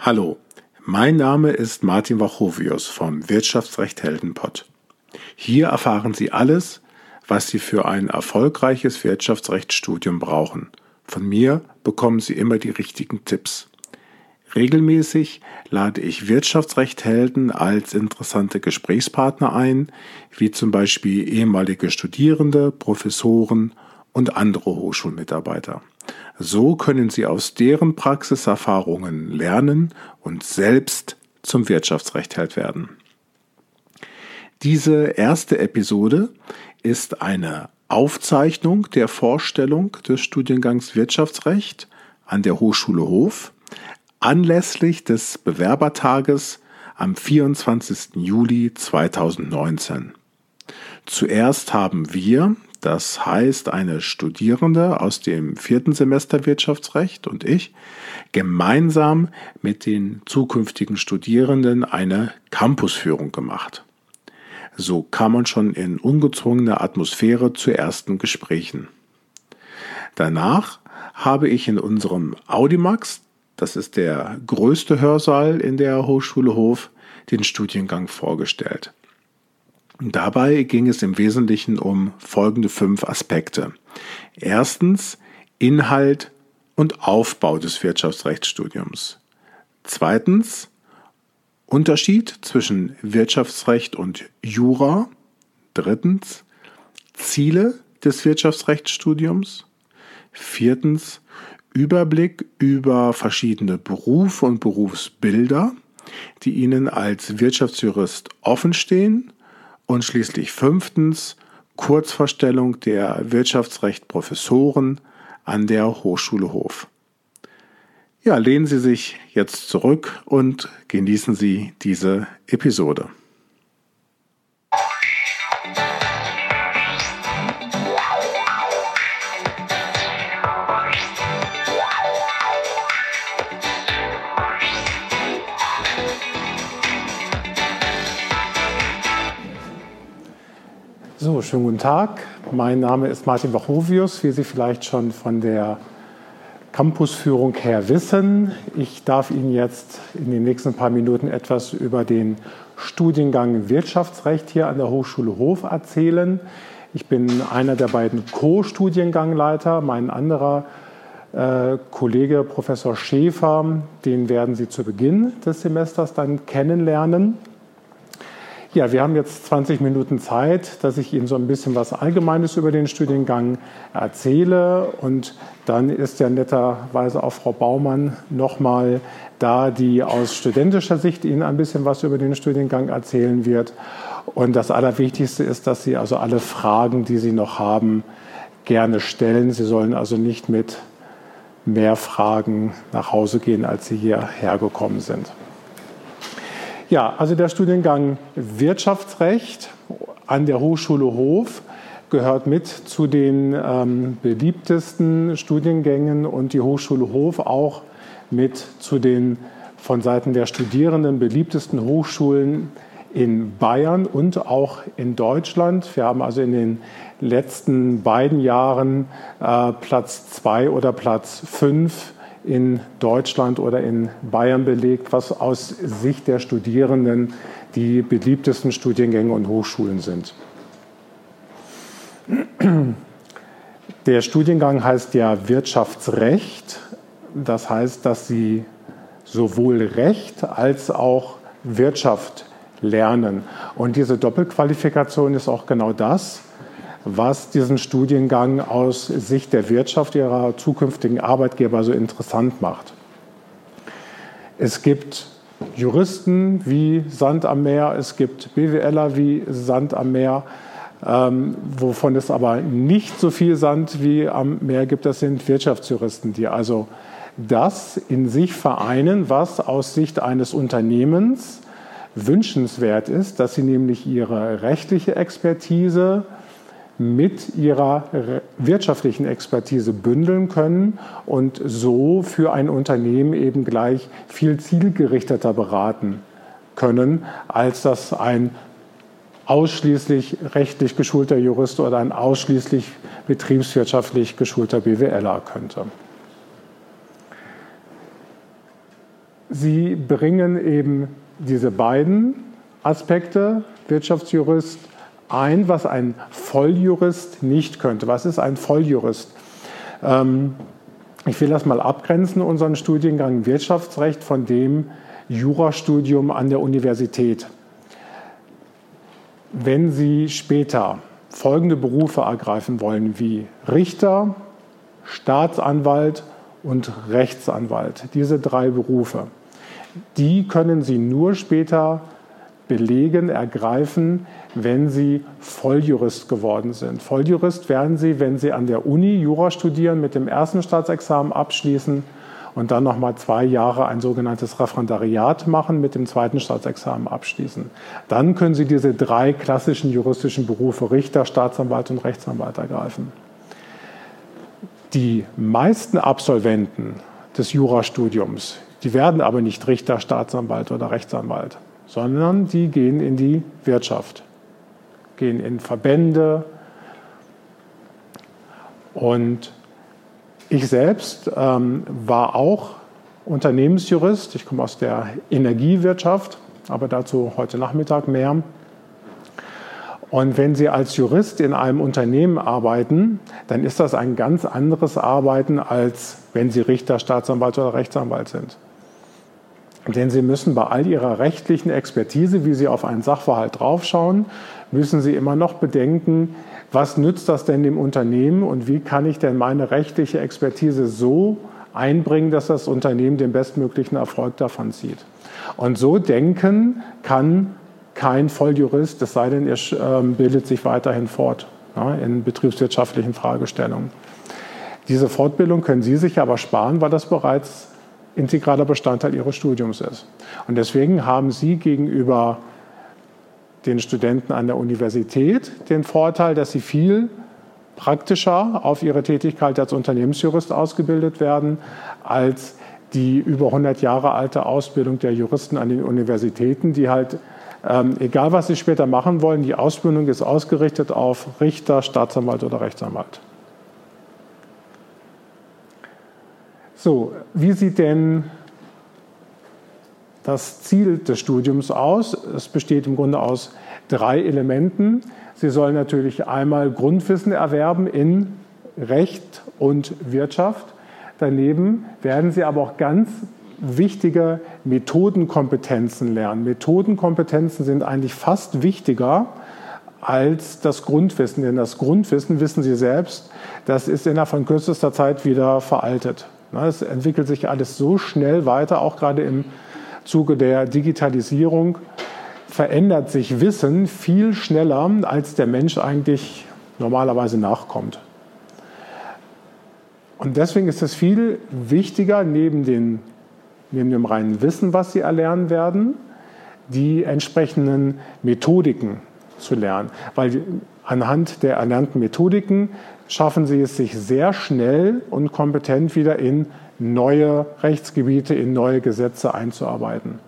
Hallo, mein Name ist Martin Wachovius vom Wirtschaftsrecht Heldenpott. Hier erfahren Sie alles, was Sie für ein erfolgreiches Wirtschaftsrechtsstudium brauchen. Von mir bekommen Sie immer die richtigen Tipps. Regelmäßig lade ich Wirtschaftsrechthelden als interessante Gesprächspartner ein, wie zum Beispiel ehemalige Studierende, Professoren und andere Hochschulmitarbeiter. So können Sie aus deren Praxiserfahrungen lernen und selbst zum Wirtschaftsrechtheld werden. Diese erste Episode ist eine Aufzeichnung der Vorstellung des Studiengangs Wirtschaftsrecht an der Hochschule Hof anlässlich des Bewerbertages am 24. Juli 2019. Zuerst haben wir, das heißt eine Studierende aus dem vierten Semester Wirtschaftsrecht und ich, gemeinsam mit den zukünftigen Studierenden eine Campusführung gemacht. So kam man schon in ungezwungener Atmosphäre zu ersten Gesprächen. Danach habe ich in unserem Audimax das ist der größte Hörsaal in der Hochschule Hof, den Studiengang vorgestellt. Dabei ging es im Wesentlichen um folgende fünf Aspekte. Erstens Inhalt und Aufbau des Wirtschaftsrechtsstudiums. Zweitens Unterschied zwischen Wirtschaftsrecht und Jura. Drittens Ziele des Wirtschaftsrechtsstudiums. Viertens Überblick über verschiedene Berufe und Berufsbilder, die Ihnen als Wirtschaftsjurist offenstehen. Und schließlich fünftens Kurzvorstellung der Wirtschaftsrechtprofessoren an der Hochschule Hof. Ja, lehnen Sie sich jetzt zurück und genießen Sie diese Episode. Schönen guten Tag. Mein Name ist Martin Wachovius, wie Sie vielleicht schon von der Campusführung her wissen. Ich darf Ihnen jetzt in den nächsten paar Minuten etwas über den Studiengang Wirtschaftsrecht hier an der Hochschule Hof erzählen. Ich bin einer der beiden Co-Studiengangleiter. Mein anderer äh, Kollege Professor Schäfer, den werden Sie zu Beginn des Semesters dann kennenlernen. Ja, wir haben jetzt 20 Minuten Zeit, dass ich Ihnen so ein bisschen was Allgemeines über den Studiengang erzähle. Und dann ist ja netterweise auch Frau Baumann nochmal da, die aus studentischer Sicht Ihnen ein bisschen was über den Studiengang erzählen wird. Und das Allerwichtigste ist, dass Sie also alle Fragen, die Sie noch haben, gerne stellen. Sie sollen also nicht mit mehr Fragen nach Hause gehen, als Sie hierher gekommen sind. Ja, also der Studiengang Wirtschaftsrecht an der Hochschule Hof gehört mit zu den ähm, beliebtesten Studiengängen und die Hochschule Hof auch mit zu den von Seiten der Studierenden beliebtesten Hochschulen in Bayern und auch in Deutschland. Wir haben also in den letzten beiden Jahren äh, Platz zwei oder Platz fünf in Deutschland oder in Bayern belegt, was aus Sicht der Studierenden die beliebtesten Studiengänge und Hochschulen sind. Der Studiengang heißt ja Wirtschaftsrecht. Das heißt, dass Sie sowohl Recht als auch Wirtschaft lernen. Und diese Doppelqualifikation ist auch genau das, was diesen Studiengang aus Sicht der Wirtschaft ihrer zukünftigen Arbeitgeber so interessant macht. Es gibt Juristen wie Sand am Meer, es gibt BWLer wie Sand am Meer, ähm, wovon es aber nicht so viel Sand wie am Meer gibt, das sind Wirtschaftsjuristen, die also das in sich vereinen, was aus Sicht eines Unternehmens wünschenswert ist, dass sie nämlich ihre rechtliche Expertise, mit ihrer wirtschaftlichen Expertise bündeln können und so für ein Unternehmen eben gleich viel zielgerichteter beraten können, als das ein ausschließlich rechtlich geschulter Jurist oder ein ausschließlich betriebswirtschaftlich geschulter BWLer könnte. Sie bringen eben diese beiden Aspekte, Wirtschaftsjurist, ein, was ein Volljurist nicht könnte. Was ist ein Volljurist? Ähm, ich will das mal abgrenzen, unseren Studiengang Wirtschaftsrecht von dem Jurastudium an der Universität. Wenn Sie später folgende Berufe ergreifen wollen, wie Richter, Staatsanwalt und Rechtsanwalt, diese drei Berufe, die können Sie nur später belegen, ergreifen, wenn Sie Volljurist geworden sind. Volljurist werden Sie, wenn Sie an der Uni Jura studieren, mit dem ersten Staatsexamen abschließen und dann nochmal zwei Jahre ein sogenanntes Referendariat machen, mit dem zweiten Staatsexamen abschließen. Dann können Sie diese drei klassischen juristischen Berufe Richter, Staatsanwalt und Rechtsanwalt ergreifen. Die meisten Absolventen des Jurastudiums, die werden aber nicht Richter, Staatsanwalt oder Rechtsanwalt, sondern die gehen in die Wirtschaft, gehen in Verbände. Und ich selbst ähm, war auch Unternehmensjurist. Ich komme aus der Energiewirtschaft, aber dazu heute Nachmittag mehr. Und wenn Sie als Jurist in einem Unternehmen arbeiten, dann ist das ein ganz anderes Arbeiten, als wenn Sie Richter, Staatsanwalt oder Rechtsanwalt sind. Denn Sie müssen bei all Ihrer rechtlichen Expertise, wie Sie auf einen Sachverhalt draufschauen, müssen Sie immer noch bedenken, was nützt das denn dem Unternehmen und wie kann ich denn meine rechtliche Expertise so einbringen, dass das Unternehmen den bestmöglichen Erfolg davon zieht. Und so denken kann kein Volljurist, es sei denn, er ähm, bildet sich weiterhin fort in betriebswirtschaftlichen Fragestellungen. Diese Fortbildung können Sie sich aber sparen, weil das bereits integraler Bestandteil Ihres Studiums ist. Und deswegen haben Sie gegenüber den Studenten an der Universität den Vorteil, dass sie viel praktischer auf ihre Tätigkeit als Unternehmensjurist ausgebildet werden, als die über 100 Jahre alte Ausbildung der Juristen an den Universitäten, die halt, ähm, egal was sie später machen wollen, die Ausbildung ist ausgerichtet auf Richter, Staatsanwalt oder Rechtsanwalt. So, wie sieht denn das Ziel des Studiums aus? Es besteht im Grunde aus drei Elementen. Sie sollen natürlich einmal Grundwissen erwerben in Recht und Wirtschaft. Daneben werden Sie aber auch ganz wichtige Methodenkompetenzen lernen. Methodenkompetenzen sind eigentlich fast wichtiger als das Grundwissen, denn das Grundwissen, wissen Sie selbst, das ist innerhalb von kürzester Zeit wieder veraltet. Es entwickelt sich alles so schnell weiter, auch gerade im Zuge der Digitalisierung verändert sich Wissen viel schneller, als der Mensch eigentlich normalerweise nachkommt. Und deswegen ist es viel wichtiger, neben, den, neben dem reinen Wissen, was Sie erlernen werden, die entsprechenden Methodiken zu lernen. Weil anhand der erlernten Methodiken schaffen sie es sich sehr schnell und kompetent wieder in neue Rechtsgebiete, in neue Gesetze einzuarbeiten.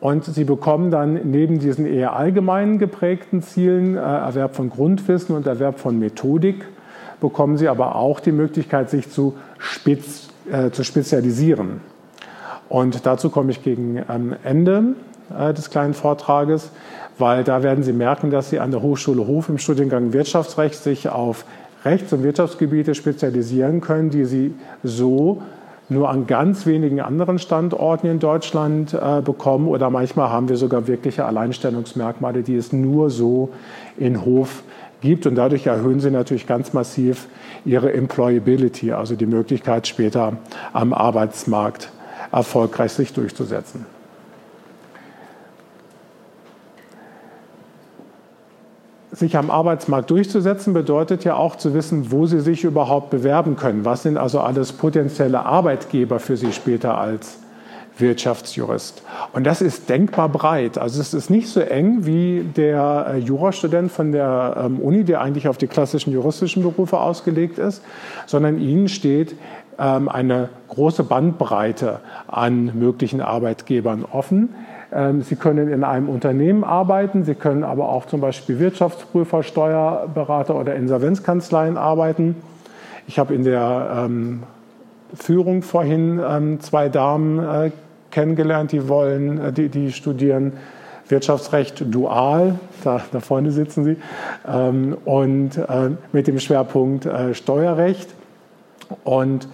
Und sie bekommen dann neben diesen eher allgemein geprägten Zielen, äh, Erwerb von Grundwissen und Erwerb von Methodik, bekommen sie aber auch die Möglichkeit, sich zu, spez, äh, zu spezialisieren. Und dazu komme ich gegen ähm, Ende des kleinen Vortrages weil da werden Sie merken, dass Sie an der Hochschule Hof im Studiengang Wirtschaftsrecht sich auf Rechts- und Wirtschaftsgebiete spezialisieren können, die Sie so nur an ganz wenigen anderen Standorten in Deutschland äh, bekommen oder manchmal haben wir sogar wirkliche Alleinstellungsmerkmale, die es nur so in Hof gibt und dadurch erhöhen sie natürlich ganz massiv ihre Employability, also die Möglichkeit später am Arbeitsmarkt erfolgreich sich durchzusetzen. Sich am Arbeitsmarkt durchzusetzen, bedeutet ja auch zu wissen, wo Sie sich überhaupt bewerben können. Was sind also alles potenzielle Arbeitgeber für Sie später als Wirtschaftsjurist? Und das ist denkbar breit. Also es ist nicht so eng wie der äh, Jurastudent von der ähm, Uni, der eigentlich auf die klassischen juristischen Berufe ausgelegt ist, sondern Ihnen steht ähm, eine große Bandbreite an möglichen Arbeitgebern offen Sie können in einem Unternehmen arbeiten, Sie können aber auch zum Beispiel Wirtschaftsprüfer, Steuerberater oder Insolvenzkanzleien arbeiten. Ich habe in der ähm, Führung vorhin ähm, zwei Damen äh, kennengelernt, die wollen, äh, die, die studieren Wirtschaftsrecht dual, da, da vorne sitzen sie, ähm, und äh, mit dem Schwerpunkt Steuerrecht. Und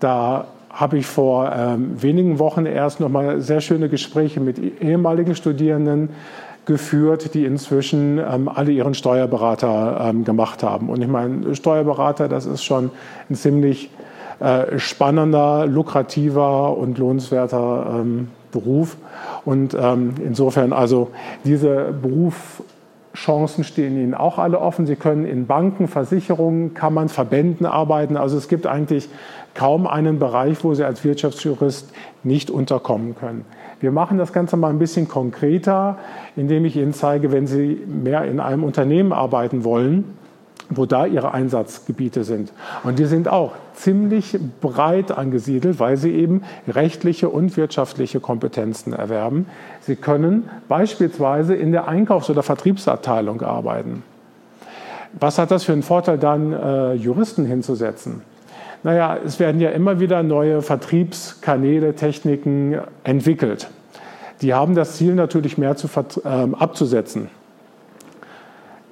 da habe ich vor ähm, wenigen Wochen erst noch mal sehr schöne Gespräche mit ehemaligen Studierenden geführt, die inzwischen ähm, alle ihren Steuerberater ähm, gemacht haben. Und ich meine, Steuerberater, das ist schon ein ziemlich äh, spannender, lukrativer und lohnenswerter ähm, Beruf. Und ähm, insofern, also diese Berufschancen stehen Ihnen auch alle offen. Sie können in Banken, Versicherungen, Kammern, Verbänden arbeiten. Also es gibt eigentlich kaum einen Bereich, wo Sie als Wirtschaftsjurist nicht unterkommen können. Wir machen das Ganze mal ein bisschen konkreter, indem ich Ihnen zeige, wenn Sie mehr in einem Unternehmen arbeiten wollen, wo da Ihre Einsatzgebiete sind. Und die sind auch ziemlich breit angesiedelt, weil Sie eben rechtliche und wirtschaftliche Kompetenzen erwerben. Sie können beispielsweise in der Einkaufs- oder Vertriebsabteilung arbeiten. Was hat das für einen Vorteil dann, äh, Juristen hinzusetzen? Naja, es werden ja immer wieder neue Vertriebskanäle, Techniken entwickelt. Die haben das Ziel natürlich mehr zu, äh, abzusetzen.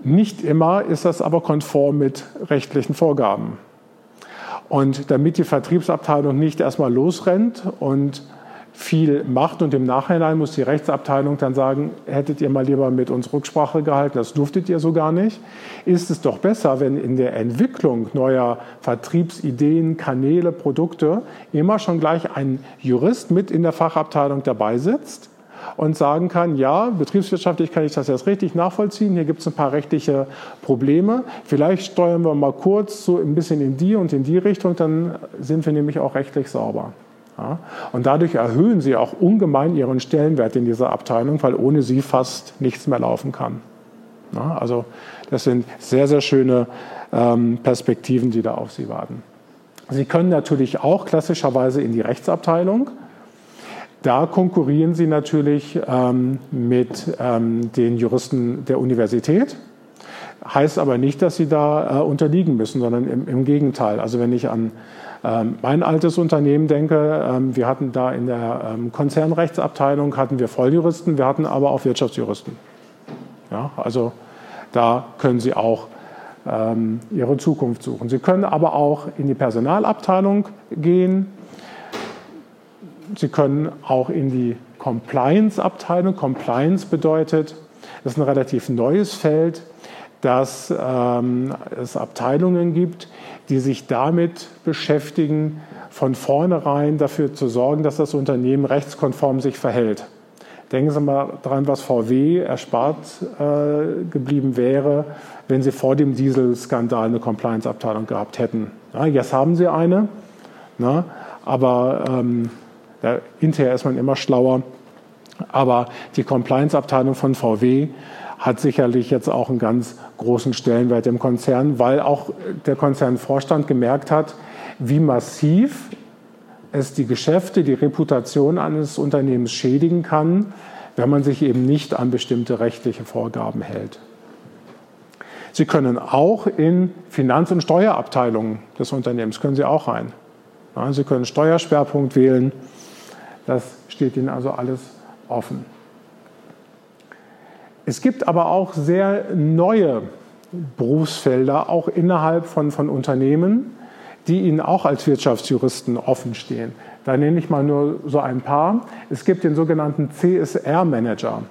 Nicht immer ist das aber konform mit rechtlichen Vorgaben. Und damit die Vertriebsabteilung nicht erstmal losrennt und viel macht und im Nachhinein muss die Rechtsabteilung dann sagen, hättet ihr mal lieber mit uns Rücksprache gehalten, das durftet ihr so gar nicht, ist es doch besser, wenn in der Entwicklung neuer Vertriebsideen, Kanäle, Produkte immer schon gleich ein Jurist mit in der Fachabteilung dabei sitzt und sagen kann, ja, betriebswirtschaftlich kann ich das jetzt richtig nachvollziehen, hier gibt es ein paar rechtliche Probleme, vielleicht steuern wir mal kurz so ein bisschen in die und in die Richtung, dann sind wir nämlich auch rechtlich sauber. Ja, und dadurch erhöhen sie auch ungemein ihren Stellenwert in dieser Abteilung, weil ohne sie fast nichts mehr laufen kann. Ja, also das sind sehr, sehr schöne ähm, Perspektiven, die da auf Sie warten. Sie können natürlich auch klassischerweise in die Rechtsabteilung. Da konkurrieren Sie natürlich ähm, mit ähm, den Juristen der Universität. Heißt aber nicht, dass Sie da äh, unterliegen müssen, sondern im, im Gegenteil. Also wenn ich an ähm, mein altes Unternehmen denke, ähm, wir hatten da in der ähm, Konzernrechtsabteilung hatten wir Volljuristen, wir hatten aber auch Wirtschaftsjuristen. Ja, also da können Sie auch Ihre Zukunft suchen. Sie können aber auch in die Personalabteilung gehen. Sie können auch in die Compliance-Abteilung. Compliance bedeutet, das ist ein relativ neues Feld, dass ähm, es Abteilungen gibt, die sich damit beschäftigen, von vornherein dafür zu sorgen, dass das Unternehmen rechtskonform sich verhält. Denken Sie mal daran, was VW erspart äh, geblieben wäre, wenn Sie vor dem Dieselskandal eine Compliance-Abteilung gehabt hätten. Ja, jetzt haben Sie eine, na, ne? aber ähm, ja, hinterher ist man immer schlauer. Aber die Compliance-Abteilung von VW hat sicherlich jetzt auch einen ganz großen Stellenwert im Konzern, weil auch der Konzernvorstand gemerkt hat, wie massiv es die Geschäfte, die Reputation eines Unternehmens schädigen kann, wenn man sich eben nicht an bestimmte rechtliche Vorgaben hält. Sie können auch in Finanz- und Steuerabteilungen des Unternehmens, können Sie auch rein. Sie können Steuerschwerpunkt wählen. Das steht Ihnen also alles offen. Es gibt aber auch sehr neue Berufsfelder, auch innerhalb von, von Unternehmen, die Ihnen auch als Wirtschaftsjuristen offen stehen. Da nenne ich mal nur so ein paar. Es gibt den sogenannten CSR-Manager.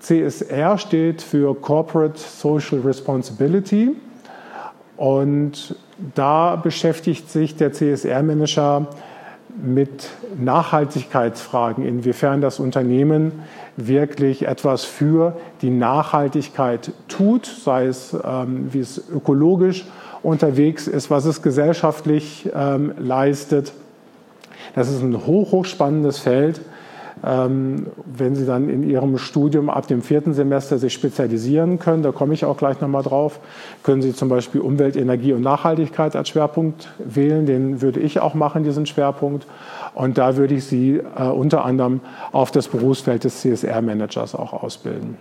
CSR steht für Corporate Social Responsibility. Und da beschäftigt sich der CSR-Manager mit Nachhaltigkeitsfragen, inwiefern das Unternehmen wirklich etwas für die Nachhaltigkeit tut, sei es, ähm, wie es ökologisch unterwegs ist, was es gesellschaftlich ähm, leistet. Das ist ein hoch, hochspannendes Feld. Ähm, wenn Sie dann in Ihrem Studium ab dem vierten Semester sich spezialisieren können, da komme ich auch gleich nochmal drauf, können Sie zum Beispiel Umwelt, Energie und Nachhaltigkeit als Schwerpunkt wählen. Den würde ich auch machen, diesen Schwerpunkt. Und da würde ich Sie äh, unter anderem auf das Berufsfeld des CSR-Managers auch ausbilden.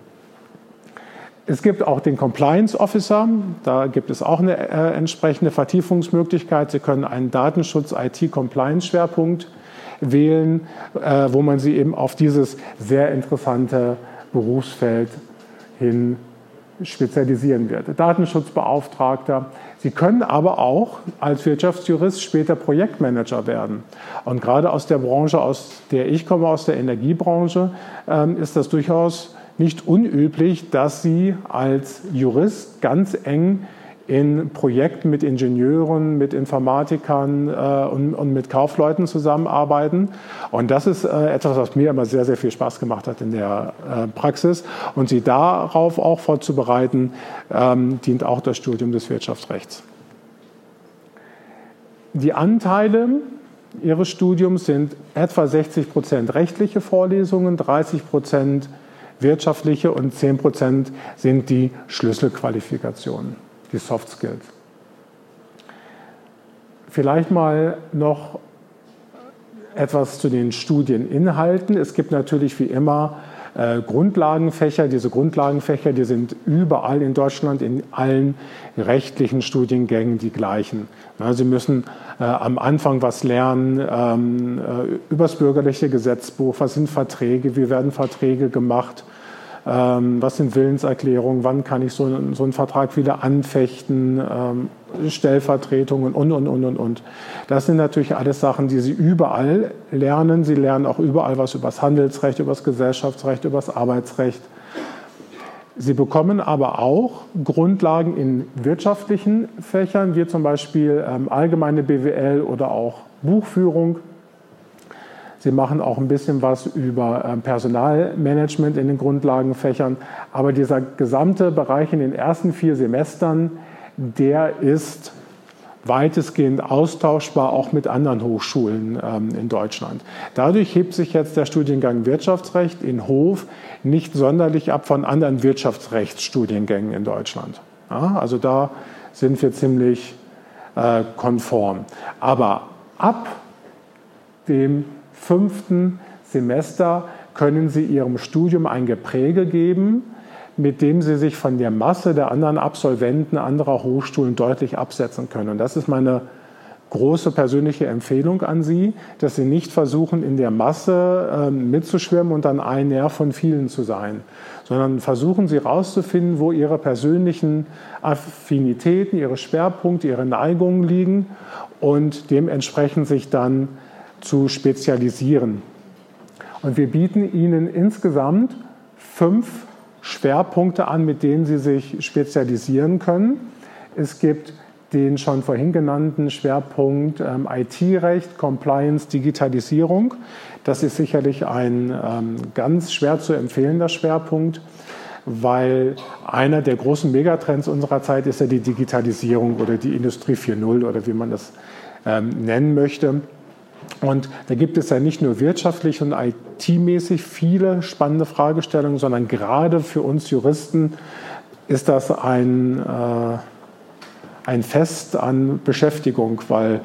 Es gibt auch den Compliance Officer. Da gibt es auch eine äh, entsprechende Vertiefungsmöglichkeit. Sie können einen Datenschutz-IT-Compliance-Schwerpunkt wählen, äh, wo man sie eben auf dieses sehr interessante Berufsfeld hin spezialisieren wird. Datenschutzbeauftragter. Sie können aber auch als Wirtschaftsjurist später Projektmanager werden. Und gerade aus der Branche, aus der ich komme, aus der Energiebranche, ähm, ist das durchaus nicht unüblich, dass Sie als Jurist ganz eng in Projekten mit Ingenieuren, mit Informatikern äh, und, und, mit Kaufleuten zusammenarbeiten. Und das ist äh, etwas, was mir immer sehr, sehr viel Spaß gemacht hat in der äh, Praxis. Und sie darauf auch vorzubereiten, ähm, dient auch das Studium des Wirtschaftsrechts. Die Anteile Ihres Studiums sind etwa 60 Prozent rechtliche Vorlesungen, 30 Prozent wirtschaftliche und 10 Prozent sind die Schlüsselqualifikationen die Soft Skills. Vielleicht mal noch etwas zu den Studieninhalten. Es gibt natürlich wie immer äh, Grundlagenfächer. Diese Grundlagenfächer, die sind überall in Deutschland in allen rechtlichen Studiengängen die gleichen. Ja, Sie müssen äh, am Anfang was lernen ähm, äh, über das bürgerliche Gesetzbuch, was sind Verträge, wie werden Verträge gemacht, ähm, was sind Willenserklärungen, wann kann ich so, so einen Vertrag wieder anfechten, ähm, Stellvertretungen und, und, und, und, und. Das sind natürlich alles Sachen, die Sie überall lernen. Sie lernen auch überall was über das Handelsrecht, über das Gesellschaftsrecht, über das Arbeitsrecht. Sie bekommen aber auch Grundlagen in wirtschaftlichen Fächern, wie zum Beispiel ähm, allgemeine BWL oder auch Buchführung, Sie machen auch ein bisschen was über ähm, Personalmanagement in den Grundlagenfächern. Aber dieser gesamte Bereich in den ersten vier Semestern, der ist weitestgehend austauschbar auch mit anderen Hochschulen ähm, in Deutschland. Dadurch hebt sich jetzt der Studiengang Wirtschaftsrecht in Hof nicht sonderlich ab von anderen Wirtschaftsrechtsstudiengängen in Deutschland. Ja, also da sind wir ziemlich äh, konform. Aber ab dem fünften Semester können Sie Ihrem Studium ein Gepräge geben, mit dem Sie sich von der Masse der anderen Absolventen anderer Hochschulen deutlich absetzen können. Und das ist meine große persönliche Empfehlung an Sie, dass Sie nicht versuchen, in der Masse äh, mitzuschwimmen und dann ein Nerv von vielen zu sein, sondern versuchen Sie herauszufinden, wo Ihre persönlichen Affinitäten, Ihre Schwerpunkte, Ihre Neigungen liegen und dementsprechend sich dann zu spezialisieren. Und wir bieten Ihnen insgesamt fünf Schwerpunkte an, mit denen Sie sich spezialisieren können. Es gibt den schon vorhin genannten Schwerpunkt ähm, IT-Recht, Compliance, Digitalisierung. Das ist sicherlich ein ähm, ganz schwer zu empfehlender Schwerpunkt, weil einer der großen Megatrends unserer Zeit ist ja die Digitalisierung oder die Industrie 4.0 oder wie man das ähm, nennen möchte. Und da gibt es ja nicht nur wirtschaftlich und IT-mäßig viele spannende Fragestellungen, sondern gerade für uns Juristen ist das ein, äh, ein Fest an Beschäftigung, weil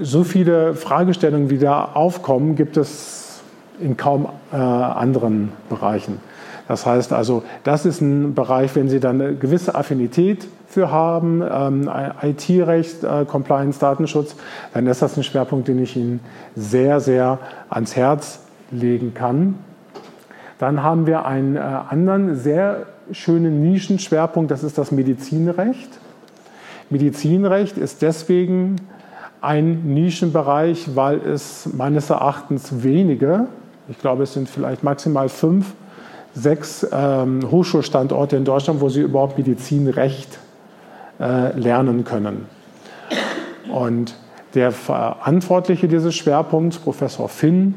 so viele Fragestellungen, wie da aufkommen, gibt es in kaum äh, anderen Bereichen. Das heißt also, das ist ein Bereich, wenn Sie dann eine gewisse Affinität für haben, ähm, IT-Recht, äh, Compliance, Datenschutz, dann ist das ein Schwerpunkt, den ich Ihnen sehr, sehr ans Herz legen kann. Dann haben wir einen äh, anderen sehr schönen Nischenschwerpunkt, das ist das Medizinrecht. Medizinrecht ist deswegen ein Nischenbereich, weil es meines Erachtens wenige, ich glaube es sind vielleicht maximal fünf, sechs ähm, Hochschulstandorte in Deutschland, wo sie überhaupt Medizinrecht äh, lernen können. Und der Verantwortliche dieses Schwerpunkts, Professor Finn,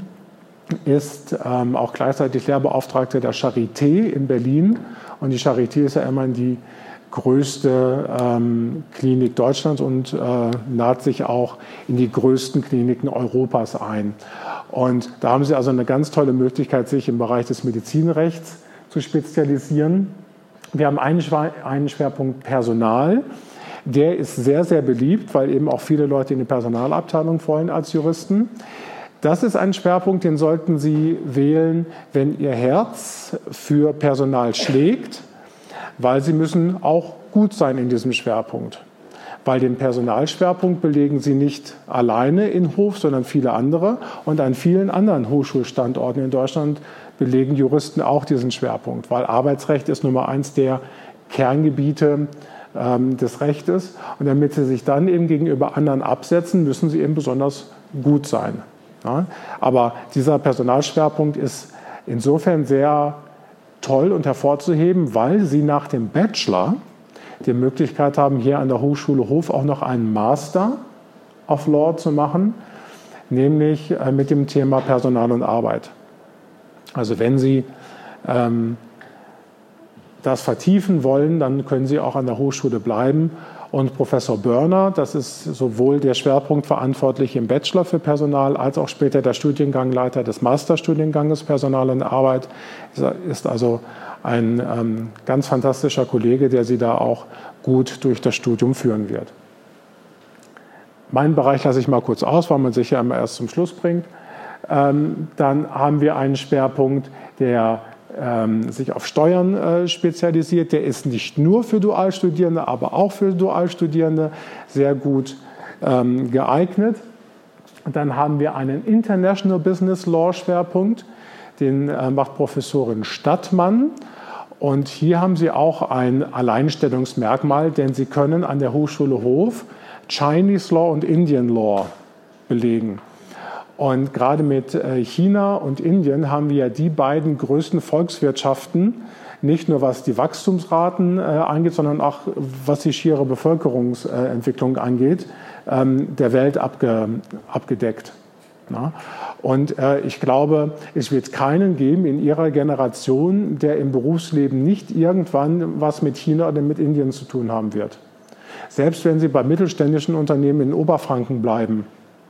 ist ähm, auch gleichzeitig Lehrbeauftragter der Charité in Berlin. Und die Charité ist ja immerhin die größte ähm, Klinik Deutschlands und äh, naht sich auch in die größten Kliniken Europas ein. Und da haben Sie also eine ganz tolle Möglichkeit, sich im Bereich des Medizinrechts zu spezialisieren. Wir haben einen, Schwerpunkt Personal. Der ist sehr, sehr beliebt, weil eben auch viele Leute in die Personalabteilung wollen als Juristen. Das ist ein Schwerpunkt, den sollten Sie wählen, wenn Ihr Herz für Personal schlägt weil sie müssen auch gut sein in diesem Schwerpunkt. Weil den Personalschwerpunkt belegen sie nicht alleine in Hof, sondern viele andere. Und an vielen anderen Hochschulstandorten in Deutschland belegen Juristen auch diesen Schwerpunkt, weil Arbeitsrecht ist Nummer eins der Kerngebiete ähm, des Rechtes. Und damit sie sich dann eben gegenüber anderen absetzen, müssen sie eben besonders gut sein. Ja? Aber dieser Personalschwerpunkt ist insofern sehr toll und hervorzuheben, weil sie nach dem Bachelor die Möglichkeit haben, hier an der Hochschule Hof auch noch einen Master of Law zu machen, nämlich äh, mit dem Thema Personal und Arbeit. Also wenn Sie ähm, das vertiefen wollen, dann können Sie auch an der Hochschule bleiben. Und Professor Börner, das ist sowohl der Schwerpunktverantwortliche im Bachelor für Personal als auch später der Studiengangleiter des Masterstudienganges Personal und Arbeit, ist also ein ähm, ganz fantastischer Kollege, der Sie da auch gut durch das Studium führen wird. Meinen Bereich lasse ich mal kurz aus, weil man sich ja immer erst zum Schluss bringt. Ähm, dann haben wir einen Schwerpunkt, der sich auf Steuern äh, spezialisiert. Der ist nicht nur für Dualstudierende, aber auch für Dualstudierende sehr gut ähm, geeignet. dann haben wir einen International Business Law Schwerpunkt, den äh, macht Professorin Stadtmann. Und hier haben Sie auch ein Alleinstellungsmerkmal, denn Sie können an der Hochschule Hof Chinese Law und Indian Law belegen. Und gerade mit äh, China und Indien haben wir ja die beiden größten Volkswirtschaften, nicht nur was die Wachstumsraten äh, angeht, sondern auch was die schiere Bevölkerungsentwicklung angeht, ähm, der Welt abge, abgedeckt. Und äh, ich glaube, es wird keinen geben in Ihrer Generation, der im Berufsleben nicht irgendwann was mit China oder mit Indien zu tun haben wird. Selbst wenn Sie bei mittelständischen Unternehmen in Oberfranken bleiben,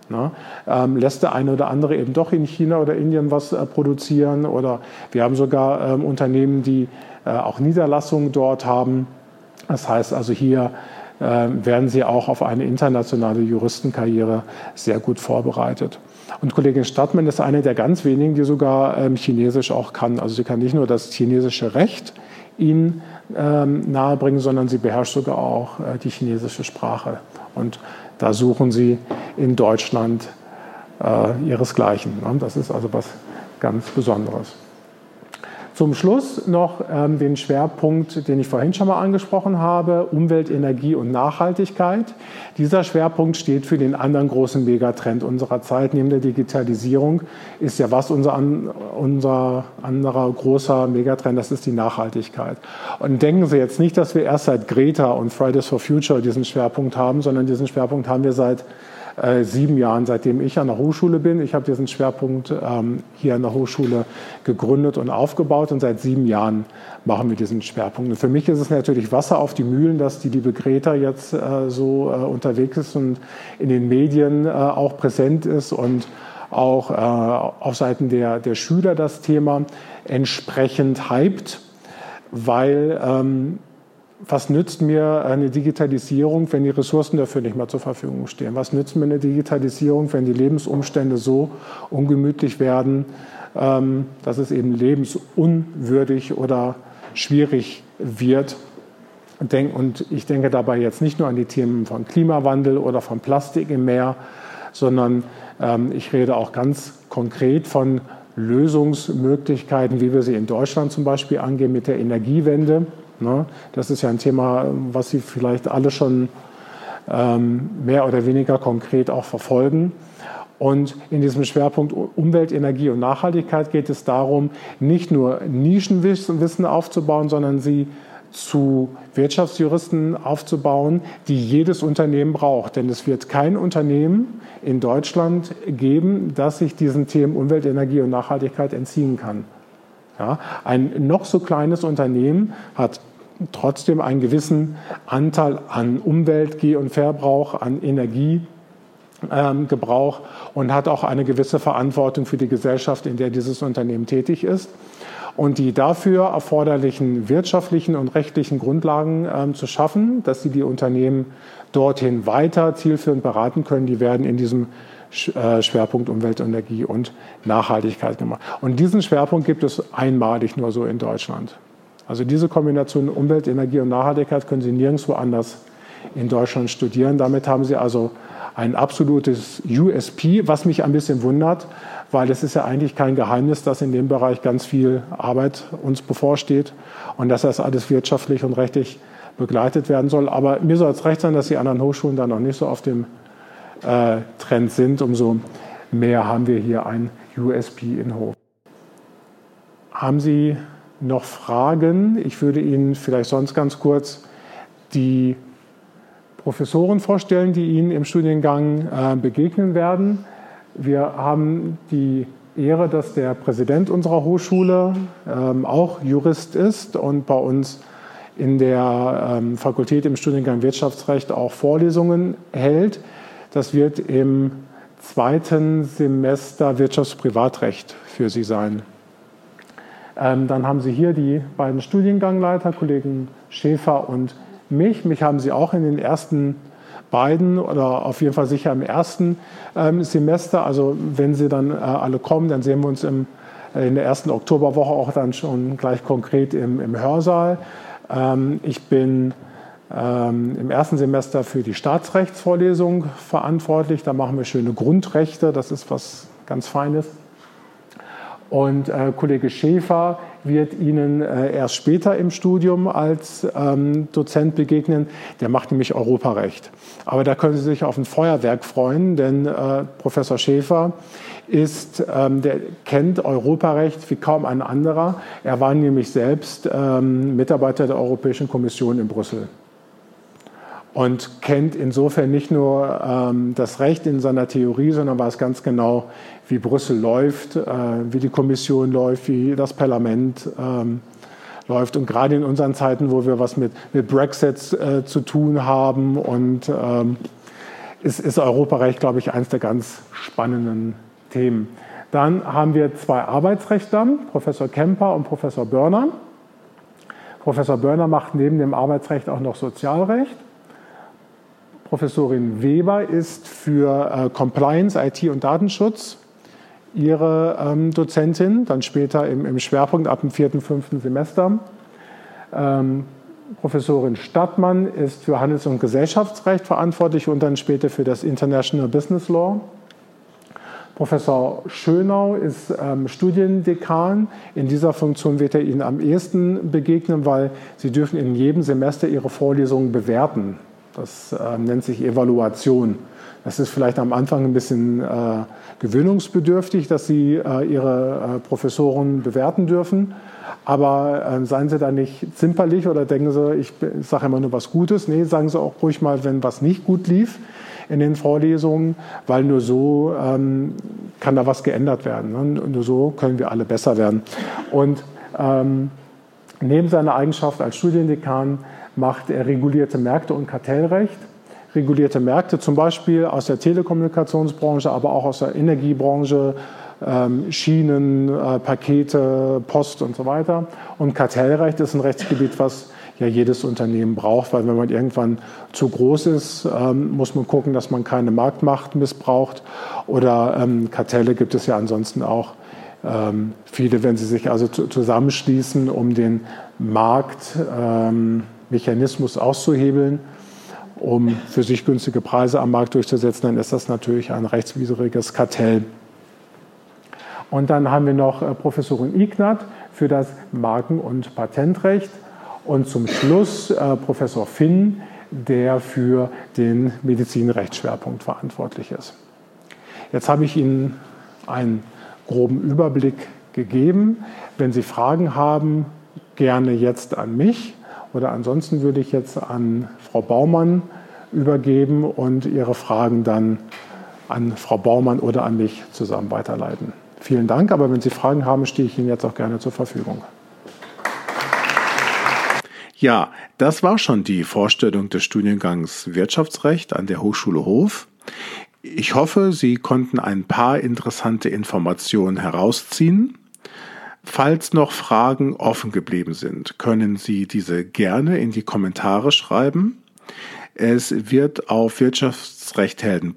na, ähm, lässt der eine oder andere eben doch in China oder Indien was äh, produzieren oder wir haben sogar ähm, Unternehmen, die äh, auch Niederlassungen dort haben. Das heißt also hier äh, werden sie auch auf eine internationale Juristenkarriere sehr gut vorbereitet. Und Kollegin Stadtmann ist eine der ganz wenigen, die sogar ähm, Chinesisch auch kann. Also sie kann nicht nur das chinesische Recht Ihnen ähm, nahebringen, sondern sie beherrscht sogar auch äh, die chinesische Sprache. Und da suchen sie in Deutschland äh, ihresgleichen. Ne? Das ist also was ganz Besonderes. Zum Schluss noch ähm, den Schwerpunkt, den ich vorhin schon mal angesprochen habe, Umwelt, Energie und Nachhaltigkeit. Dieser Schwerpunkt steht für den anderen großen Megatrend unserer Zeit, neben der Digitalisierung ist ja was unser, unser anderer großer Megatrend, das ist die Nachhaltigkeit. Und denken Sie jetzt nicht, dass wir erst seit Greta und Fridays for Future diesen Schwerpunkt haben, sondern diesen Schwerpunkt haben wir seit äh, sieben Jahren, seitdem ich an der Hochschule bin. Ich habe diesen Schwerpunkt ähm, hier an der Hochschule gegründet und aufgebaut und seit sieben Jahren machen wir diesen Schwerpunkt. Und für mich ist es natürlich Wasser auf die Mühlen, dass die liebe Greta jetzt äh, so äh, unterwegs ist und in den Medien äh, auch präsent ist und auch äh, auf Seiten der, der Schüler das Thema entsprechend hypt, weil ähm, was nützt mir eine Digitalisierung, wenn die Ressourcen dafür nicht mehr zur Verfügung stehen? Was nützt mir eine Digitalisierung, wenn die Lebensumstände so ungemütlich werden, ähm, dass es eben lebensunwürdig oder schwierig wird? Und ich denke dabei jetzt nicht nur an die Themen von Klimawandel oder von Plastik im Meer, sondern ähm, ich rede auch ganz konkret von Lösungsmöglichkeiten, wie wir sie in Deutschland zum Beispiel angehen mit der Energiewende. Ne? Das ist ja ein Thema, was Sie vielleicht alle schon ähm, mehr oder weniger konkret auch verfolgen. Und in diesem Schwerpunkt Umwelt, Energie und Nachhaltigkeit geht es darum, nicht nur Nischenwissen aufzubauen, sondern sie zu Wirtschaftsjuristen aufzubauen, die jedes Unternehmen braucht. Denn es wird kein Unternehmen in Deutschland geben, das sich diesen Themen Umwelt, Energie und Nachhaltigkeit entziehen kann. Ja, ein noch so kleines Unternehmen hat trotzdem einen gewissen Anteil an Umwelt, Geh- und Verbrauch, an Energiegebrauch ähm, und hat auch eine gewisse Verantwortung für die Gesellschaft, in der dieses Unternehmen tätig ist. Und die dafür erforderlichen wirtschaftlichen und rechtlichen Grundlagen ähm, zu schaffen, dass sie die Unternehmen dorthin weiter zielführend beraten können, die werden in diesem Schwerpunkt Umwelt, Energie und Nachhaltigkeit gemacht. Und diesen Schwerpunkt gibt es einmalig nur so in Deutschland. Also diese Kombination Umwelt, Energie und Nachhaltigkeit können Sie nirgendwo anders in Deutschland studieren. Damit haben Sie also ein absolutes USP, was mich ein bisschen wundert, weil es ist ja eigentlich kein Geheimnis, dass in dem Bereich ganz viel Arbeit uns bevorsteht und dass das alles wirtschaftlich und rechtlich begleitet werden soll. Aber mir soll es recht sein, dass die anderen Hochschulen da noch nicht so auf dem äh, Trend sind. Umso mehr haben wir hier ein USP in Hof. Haben Sie noch Fragen? Ich würde Ihnen vielleicht sonst ganz kurz die Professoren vorstellen, die Ihnen im Studiengang äh, begegnen werden. Wir haben die Ehre, dass der Präsident unserer Hochschule ähm, auch Jurist ist und bei uns in der ähm, Fakultät im Studiengang Wirtschaftsrecht auch Vorlesungen hält. Das wird im zweiten Semester Wirtschafts- Privatrecht für Sie sein. Ähm, dann haben Sie hier die beiden Studiengangleiter, Kollegen Schäfer und mich. Mich haben Sie auch in den ersten beiden oder auf jeden Fall sicher im ersten ähm, Semester. Also wenn Sie dann äh, alle kommen, dann sehen wir uns im, äh, in der ersten Oktoberwoche auch dann schon gleich konkret im, im Hörsaal. Ähm, ich bin ähm, im ersten Semester für die Staatsrechtsvorlesung verantwortlich. Da machen wir schöne Grundrechte, das ist was ganz Feines. Und äh, Kollege Schäfer wird Ihnen äh, erst später im Studium als ähm, Dozent begegnen. Der macht nämlich Europarecht. Aber da können Sie sich auf ein Feuerwerk freuen, denn äh, Professor Schäfer ist, ähm, der kennt Europarecht wie kaum ein anderer. Er war nämlich selbst ähm, Mitarbeiter der Europäischen Kommission in Brüssel und kennt insofern nicht nur ähm, das Recht in seiner Theorie, sondern weiß ganz genau, wie Brüssel läuft, äh, wie die Kommission läuft, wie das Parlament ähm, läuft. Und gerade in unseren Zeiten, wo wir was mit, mit Brexit äh, zu tun haben und ähm, ist, ist Europarecht, glaube ich, eines der ganz spannenden Themen. Dann haben wir zwei Arbeitsrechtler, Professor Kemper und Professor Börner. Professor Börner macht neben dem Arbeitsrecht auch noch Sozialrecht. Professorin Weber ist für äh, Compliance, IT und Datenschutz ihre ähm, Dozentin, dann später im, im, Schwerpunkt ab dem vierten, fünften Semester. Ähm, Professorin Stadtmann ist für Handels- und Gesellschaftsrecht verantwortlich und dann später für das International Business Law. Professor Schönau ist ähm, Studiendekan. In dieser Funktion wird er Ihnen am ehesten begegnen, weil Sie dürfen in jedem Semester Ihre Vorlesungen bewerten. Das äh, nennt sich Evaluation. Das ist vielleicht am Anfang ein bisschen äh, gewöhnungsbedürftig, dass Sie äh, Ihre äh, Professoren bewerten dürfen. Aber äh, seien Sie da nicht zimperlich oder denken Sie, ich, ich sage immer nur was Gutes. Nee, sagen Sie auch ruhig mal, wenn was nicht gut lief in den Vorlesungen, weil nur so ähm, kann da was geändert werden. Ne? Nur so können wir alle besser werden. Und ähm, neben seiner Eigenschaft als Studiendekan macht er regulierte Märkte und Kartellrecht. Regulierte Märkte zum Beispiel aus der Telekommunikationsbranche, aber auch aus der Energiebranche, ähm, Schienen, äh, Pakete, Post und so weiter. Und Kartellrecht ist ein Rechtsgebiet, was ja jedes Unternehmen braucht, weil wenn man irgendwann zu groß ist, ähm, muss man gucken, dass man keine Marktmacht missbraucht. Oder ähm, Kartelle gibt es ja ansonsten auch viele, wenn sie sich also zusammenschließen, um den Markt Mechanismus auszuhebeln, um für sich günstige Preise am Markt durchzusetzen, dann ist das natürlich ein rechtswidriges Kartell. Und dann haben wir noch äh, Professorin Ignat für das Marken- und Patentrecht und zum Schluss äh, Professor Finn, der für den Medizinrechtsschwerpunkt verantwortlich ist. Jetzt habe ich Ihnen einen groben Überblick gegeben. Wenn Sie Fragen haben, gerne jetzt an mich. Oder ansonsten würde ich jetzt an Frau Baumann übergeben und Ihre Fragen dann an Frau Baumann oder an mich zusammen weiterleiten. Vielen Dank, aber wenn Sie Fragen haben, stehe ich Ihnen jetzt auch gerne zur Verfügung. Ja, das war schon die Vorstellung des Studiengangs Wirtschaftsrecht an der Hochschule Hof. Ich hoffe, Sie konnten ein paar interessante Informationen herausziehen. Falls noch Fragen offen geblieben sind, können Sie diese gerne in die Kommentare schreiben. Es wird auf Wirtschaftsrecht Helden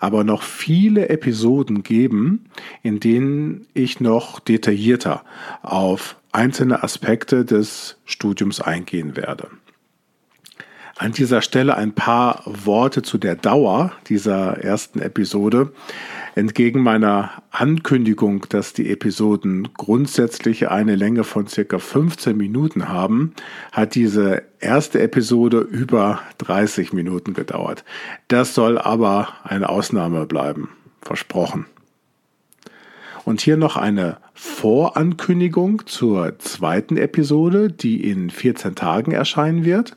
aber noch viele Episoden geben, in denen ich noch detaillierter auf einzelne Aspekte des Studiums eingehen werde. An dieser Stelle ein paar Worte zu der Dauer dieser ersten Episode. Entgegen meiner Ankündigung, dass die Episoden grundsätzlich eine Länge von circa 15 Minuten haben, hat diese erste Episode über 30 Minuten gedauert. Das soll aber eine Ausnahme bleiben. Versprochen. Und hier noch eine Vorankündigung zur zweiten Episode, die in 14 Tagen erscheinen wird.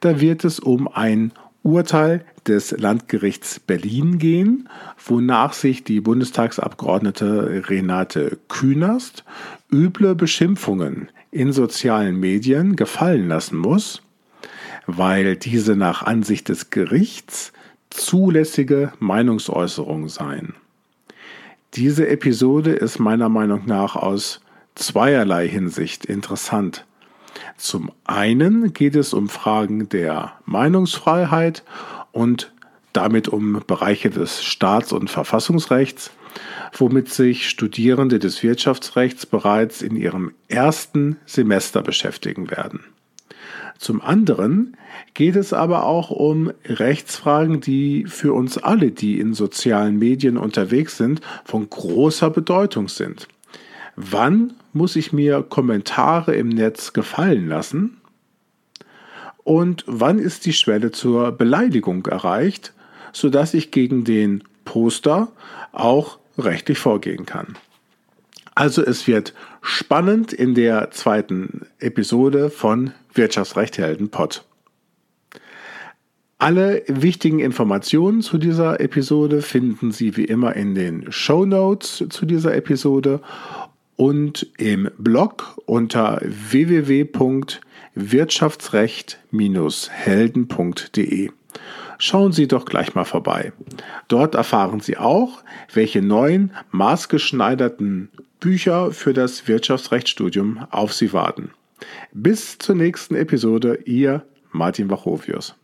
Da wird es um ein Urteil des Landgerichts Berlin gehen, wonach sich die Bundestagsabgeordnete Renate Künast üble Beschimpfungen in sozialen Medien gefallen lassen muss, weil diese nach Ansicht des Gerichts zulässige Meinungsäußerungen seien. Diese Episode ist meiner Meinung nach aus zweierlei Hinsicht interessant. Zum einen geht es um Fragen der Meinungsfreiheit und damit um Bereiche des Staats- und Verfassungsrechts, womit sich Studierende des Wirtschaftsrechts bereits in ihrem ersten Semester beschäftigen werden. Zum anderen geht es aber auch um Rechtsfragen, die für uns alle, die in sozialen Medien unterwegs sind, von großer Bedeutung sind. Wann muss ich mir Kommentare im Netz gefallen lassen? Und wann ist die Schwelle zur Beleidigung erreicht, sodass ich gegen den Poster auch rechtlich vorgehen kann? Also es wird spannend in der zweiten Episode von Wirtschaftsrecht Helden Pod. Alle wichtigen Informationen zu dieser Episode finden Sie wie immer in den Show Notes zu dieser Episode und im Blog unter www.wirtschaftsrecht-helden.de. Schauen Sie doch gleich mal vorbei. Dort erfahren Sie auch, welche neuen maßgeschneiderten Bücher für das Wirtschaftsrechtsstudium auf Sie warten. Bis zur nächsten Episode, Ihr Martin Wachovius.